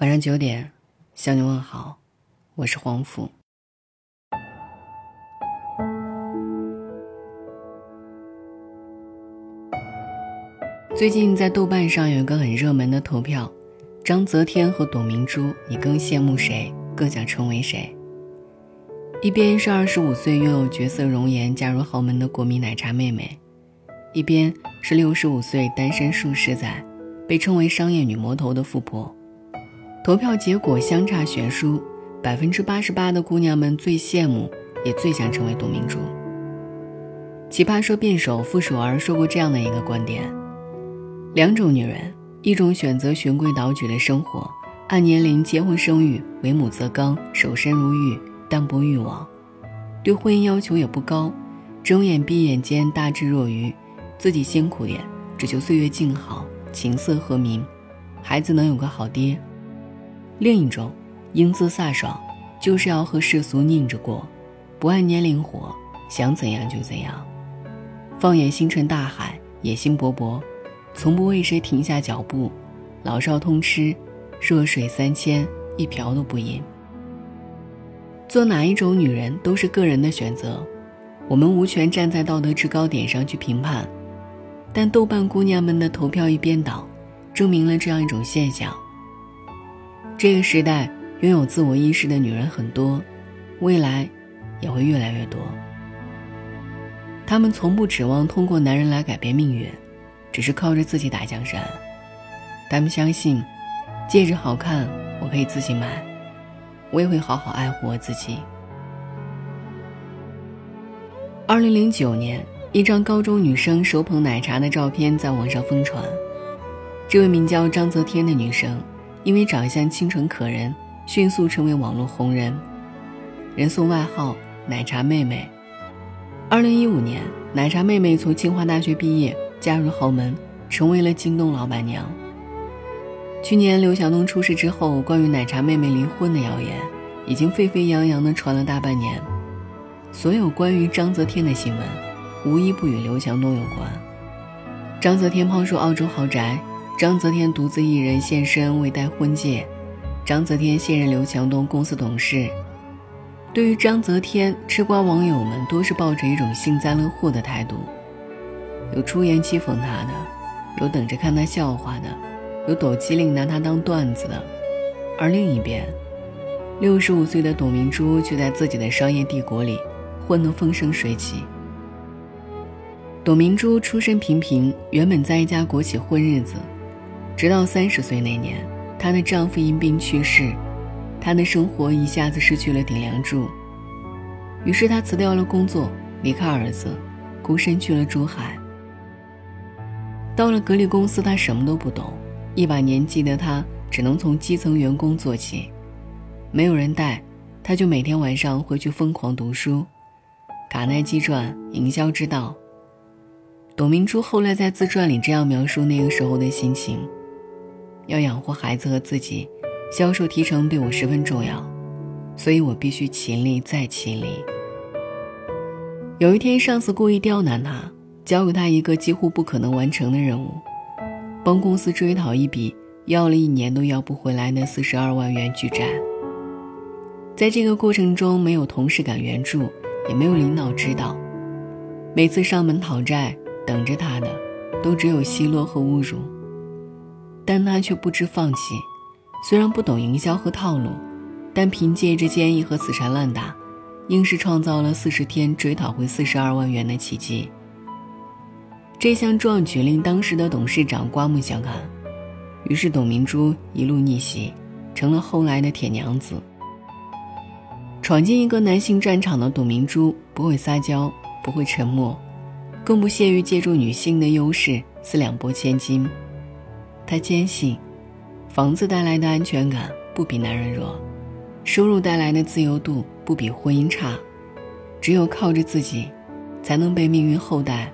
晚上九点，向你问好，我是黄甫。最近在豆瓣上有一个很热门的投票：章泽天和董明珠，你更羡慕谁？更想成为谁？一边是二十五岁拥有绝色容颜、嫁入豪门的国民奶茶妹妹，一边是六十五岁单身数十载、被称为商业女魔头的富婆。投票结果相差悬殊，百分之八十八的姑娘们最羡慕，也最想成为董明珠。奇葩说辩手傅首尔说过这样的一个观点：两种女人，一种选择循规蹈矩的生活，按年龄结婚生育，为母则刚，守身如玉，淡泊欲望，对婚姻要求也不高，睁眼闭眼间大智若愚，自己辛苦点，只求岁月静好，琴瑟和鸣，孩子能有个好爹。另一种，英姿飒爽，就是要和世俗拧着过，不按年龄活，想怎样就怎样。放眼星辰大海，野心勃勃，从不为谁停下脚步，老少通吃，弱水三千，一瓢都不饮。做哪一种女人都是个人的选择，我们无权站在道德制高点上去评判。但豆瓣姑娘们的投票一边倒，证明了这样一种现象。这个时代拥有自我意识的女人很多，未来也会越来越多。她们从不指望通过男人来改变命运，只是靠着自己打江山。她们相信，戒指好看我可以自己买，我也会好好爱护我自己。二零零九年，一张高中女生手捧奶茶的照片在网上疯传，这位名叫张泽天的女生。因为长相清纯可人，迅速成为网络红人，人送外号“奶茶妹妹”。二零一五年，奶茶妹妹从清华大学毕业，嫁入豪门，成为了京东老板娘。去年刘强东出事之后，关于奶茶妹妹离婚的谣言已经沸沸扬扬的传了大半年。所有关于章泽天的新闻，无一不与刘强东有关。章泽天抛售澳洲豪宅。章泽天独自一人现身为戴婚戒，章泽天现任刘强东公司董事。对于章泽天，吃瓜网友们多是抱着一种幸灾乐祸的态度，有出言讥讽他的，有等着看他笑话的，有抖机灵拿他当段子的。而另一边，六十五岁的董明珠却在自己的商业帝国里混得风生水起。董明珠出身平平，原本在一家国企混日子。直到三十岁那年，她的丈夫因病去世，她的生活一下子失去了顶梁柱。于是她辞掉了工作，离开儿子，孤身去了珠海。到了格力公司，她什么都不懂，一把年纪的她只能从基层员工做起，没有人带，她就每天晚上回去疯狂读书，卡耐基传、营销之道。董明珠后来在自传里这样描述那个时候的心情。要养活孩子和自己，销售提成对我十分重要，所以我必须勤力再勤力。有一天，上司故意刁难他，交给他一个几乎不可能完成的任务，帮公司追讨一笔要了一年都要不回来的四十二万元巨债。在这个过程中，没有同事敢援助，也没有领导指导，每次上门讨债，等着他的，都只有奚落和侮辱。但他却不知放弃，虽然不懂营销和套路，但凭借着坚毅和死缠烂打，硬是创造了四十天追讨回四十二万元的奇迹。这项壮举令当时的董事长刮目相看，于是董明珠一路逆袭，成了后来的铁娘子。闯进一个男性战场的董明珠，不会撒娇，不会沉默，更不屑于借助女性的优势四两拨千斤。她坚信，房子带来的安全感不比男人弱，收入带来的自由度不比婚姻差，只有靠着自己，才能被命运厚待。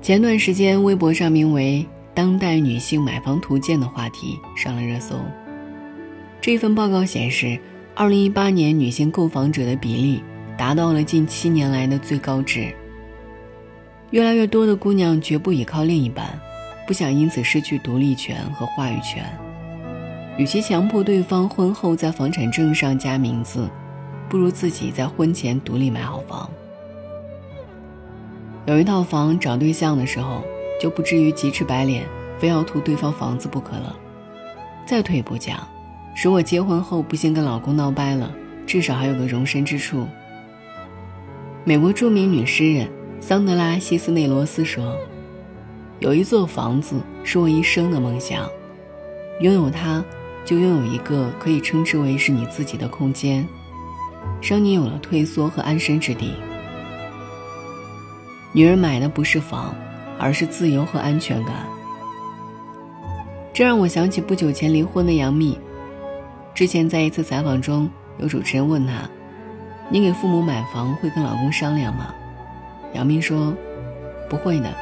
前段时间，微博上名为“当代女性买房图鉴”的话题上了热搜。这份报告显示，二零一八年女性购房者的比例达到了近七年来的最高值。越来越多的姑娘绝不依靠另一半。不想因此失去独立权和话语权，与其强迫对方婚后在房产证上加名字，不如自己在婚前独立买好房。有一套房，找对象的时候就不至于急赤白脸，非要图对方房子不可了。再退一步讲，如果结婚后不幸跟老公闹掰了，至少还有个容身之处。美国著名女诗人桑德拉·西斯内罗斯说：“有一座房子是我一生的梦想，拥有它。”就拥有一个可以称之为是你自己的空间，让你有了退缩和安身之地。女人买的不是房，而是自由和安全感。这让我想起不久前离婚的杨幂。之前在一次采访中，有主持人问她：“你给父母买房会跟老公商量吗？”杨幂说：“不会的，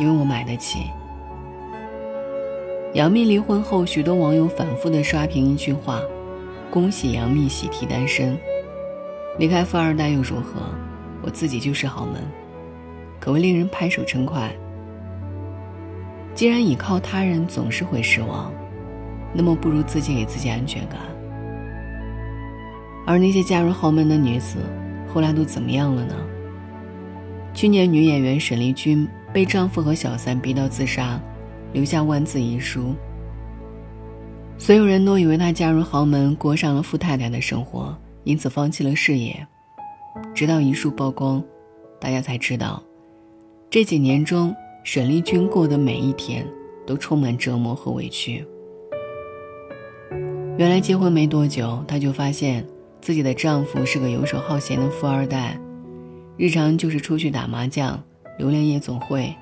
因为我买得起。”杨幂离婚后，许多网友反复的刷屏一句话：“恭喜杨幂喜提单身，离开富二代又如何？我自己就是豪门。”可谓令人拍手称快。既然倚靠他人总是会失望，那么不如自己给自己安全感。而那些嫁入豪门的女子，后来都怎么样了呢？去年，女演员沈丽君被丈夫和小三逼到自杀。留下万字遗书。所有人都以为她嫁入豪门，过上了富太太的生活，因此放弃了事业。直到遗书曝光，大家才知道，这几年中，沈丽君过的每一天都充满折磨和委屈。原来结婚没多久，她就发现自己的丈夫是个游手好闲的富二代，日常就是出去打麻将、流连夜总会。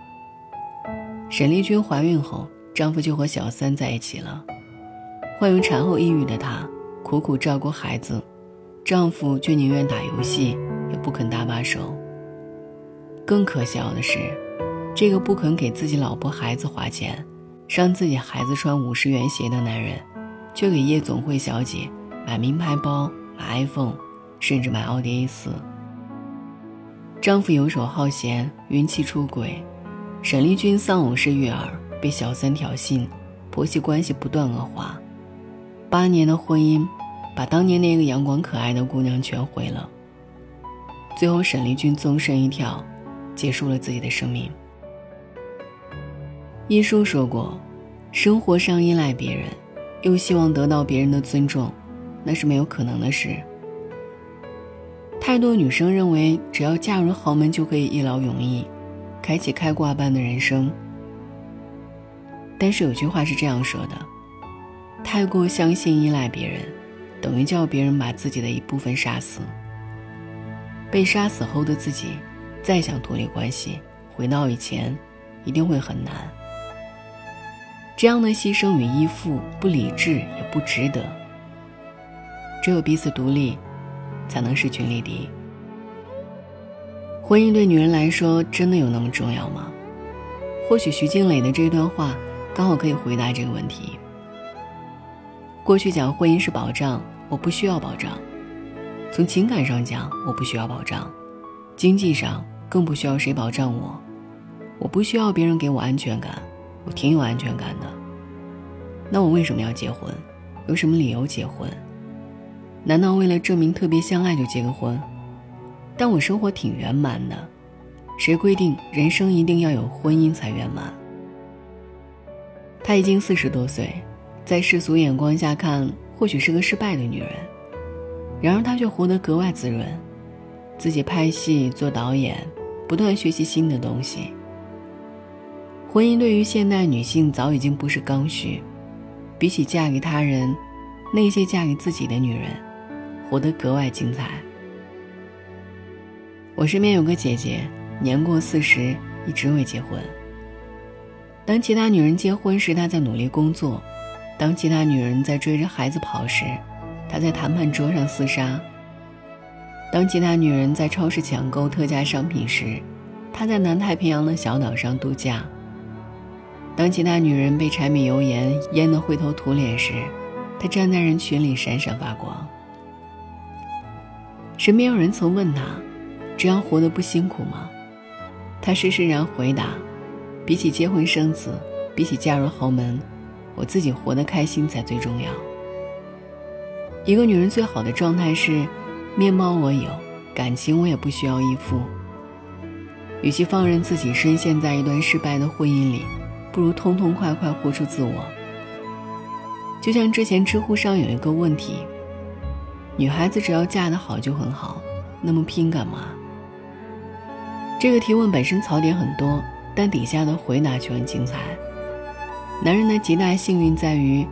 沈丽君怀孕后，丈夫就和小三在一起了。患有产后抑郁的她，苦苦照顾孩子，丈夫却宁愿打游戏，也不肯搭把手。更可笑的是，这个不肯给自己老婆孩子花钱，让自己孩子穿五十元鞋的男人，却给夜总会小姐买名牌包、买 iPhone，甚至买奥迪 A 四。丈夫游手好闲，孕期出轨。沈丽君丧偶式育儿，被小三挑衅，婆媳关系不断恶化，八年的婚姻，把当年那个阳光可爱的姑娘全毁了。最后，沈丽君纵身一跳，结束了自己的生命。一书说过，生活上依赖别人，又希望得到别人的尊重，那是没有可能的事。太多女生认为，只要嫁入豪门就可以一劳永逸。开启开挂般的人生，但是有句话是这样说的：太过相信依赖别人，等于叫别人把自己的一部分杀死。被杀死后的自己，再想脱离关系，回到以前，一定会很难。这样的牺牲与依附，不理智也不值得。只有彼此独立，才能势均力敌。婚姻对女人来说真的有那么重要吗？或许徐静蕾的这段话刚好可以回答这个问题。过去讲婚姻是保障，我不需要保障；从情感上讲，我不需要保障；经济上更不需要谁保障我。我不需要别人给我安全感，我挺有安全感的。那我为什么要结婚？有什么理由结婚？难道为了证明特别相爱就结个婚？但我生活挺圆满的，谁规定人生一定要有婚姻才圆满？她已经四十多岁，在世俗眼光下看，或许是个失败的女人，然而她却活得格外滋润，自己拍戏做导演，不断学习新的东西。婚姻对于现代女性早已经不是刚需，比起嫁给他人，那些嫁给自己的女人，活得格外精彩。我身边有个姐姐，年过四十，一直未结婚。当其他女人结婚时，她在努力工作；当其他女人在追着孩子跑时，她在谈判桌上厮杀；当其他女人在超市抢购特价商品时，她在南太平洋的小岛上度假；当其他女人被柴米油盐淹得灰头土脸时，她站在人群里闪闪发光。身边有人曾问他。这样活得不辛苦吗？他施施然回答：“比起结婚生子，比起嫁入豪门，我自己活得开心才最重要。一个女人最好的状态是，面貌我有，感情我也不需要依附。与其放任自己深陷在一段失败的婚姻里，不如痛痛快快活出自我。就像之前知乎上有一个问题：女孩子只要嫁得好就很好，那么拼干嘛？这个提问本身槽点很多，但底下的回答却很精彩。男人的极大幸运在于，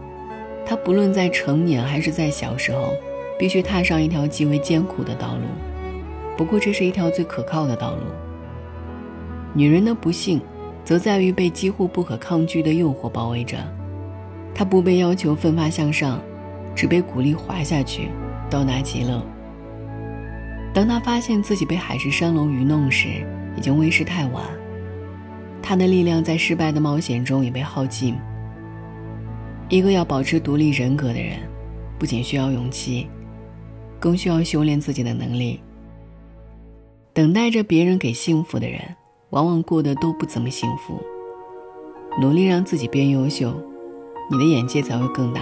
他不论在成年还是在小时候，必须踏上一条极为艰苦的道路。不过，这是一条最可靠的道路。女人的不幸，则在于被几乎不可抗拒的诱惑包围着。她不被要求奋发向上，只被鼓励滑下去，到达极乐。当他发现自己被海市蜃楼愚弄时，已经为时太晚。他的力量在失败的冒险中也被耗尽。一个要保持独立人格的人，不仅需要勇气，更需要修炼自己的能力。等待着别人给幸福的人，往往过得都不怎么幸福。努力让自己变优秀，你的眼界才会更大。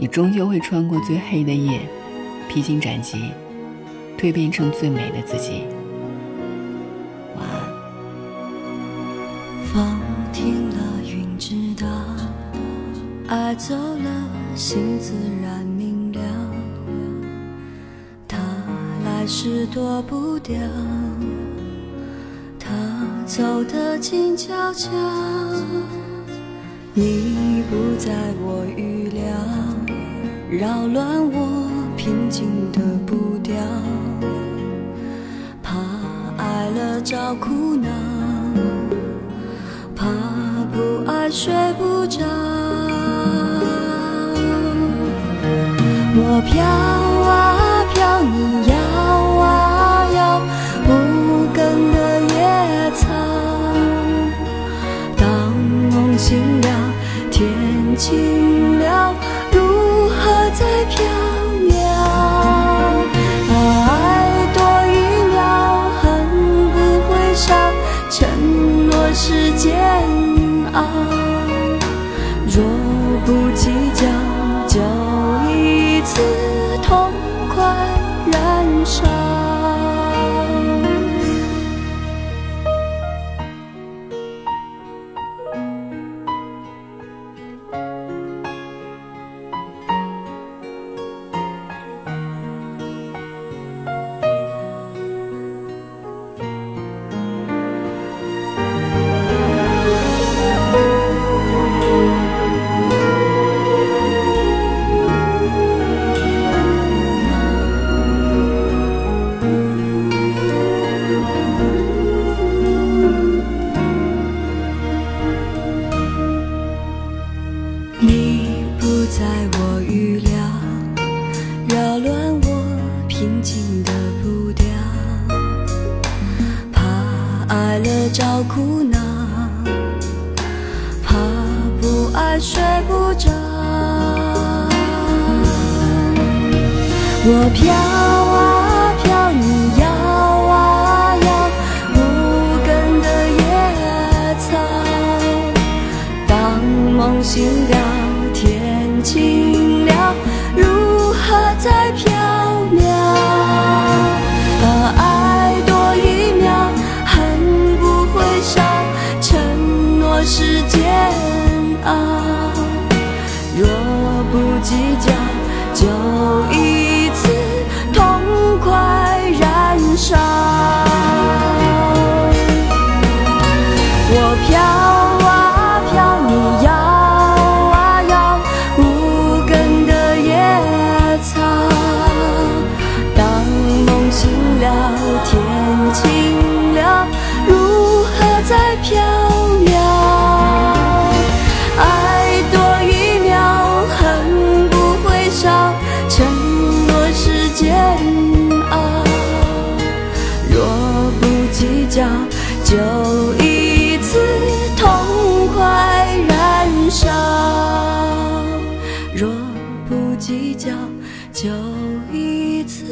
你终究会穿过最黑的夜，披荆斩棘，蜕变成最美的自己晚。风停了，云知道，爱走了，心自然明了。他来时躲不掉，他走得静悄悄。你不在我预料，扰乱我平静的步调，怕爱了找苦恼。怕不爱睡不着，我飘啊飘，你若找苦恼，怕不爱睡不着。我飘计较就一次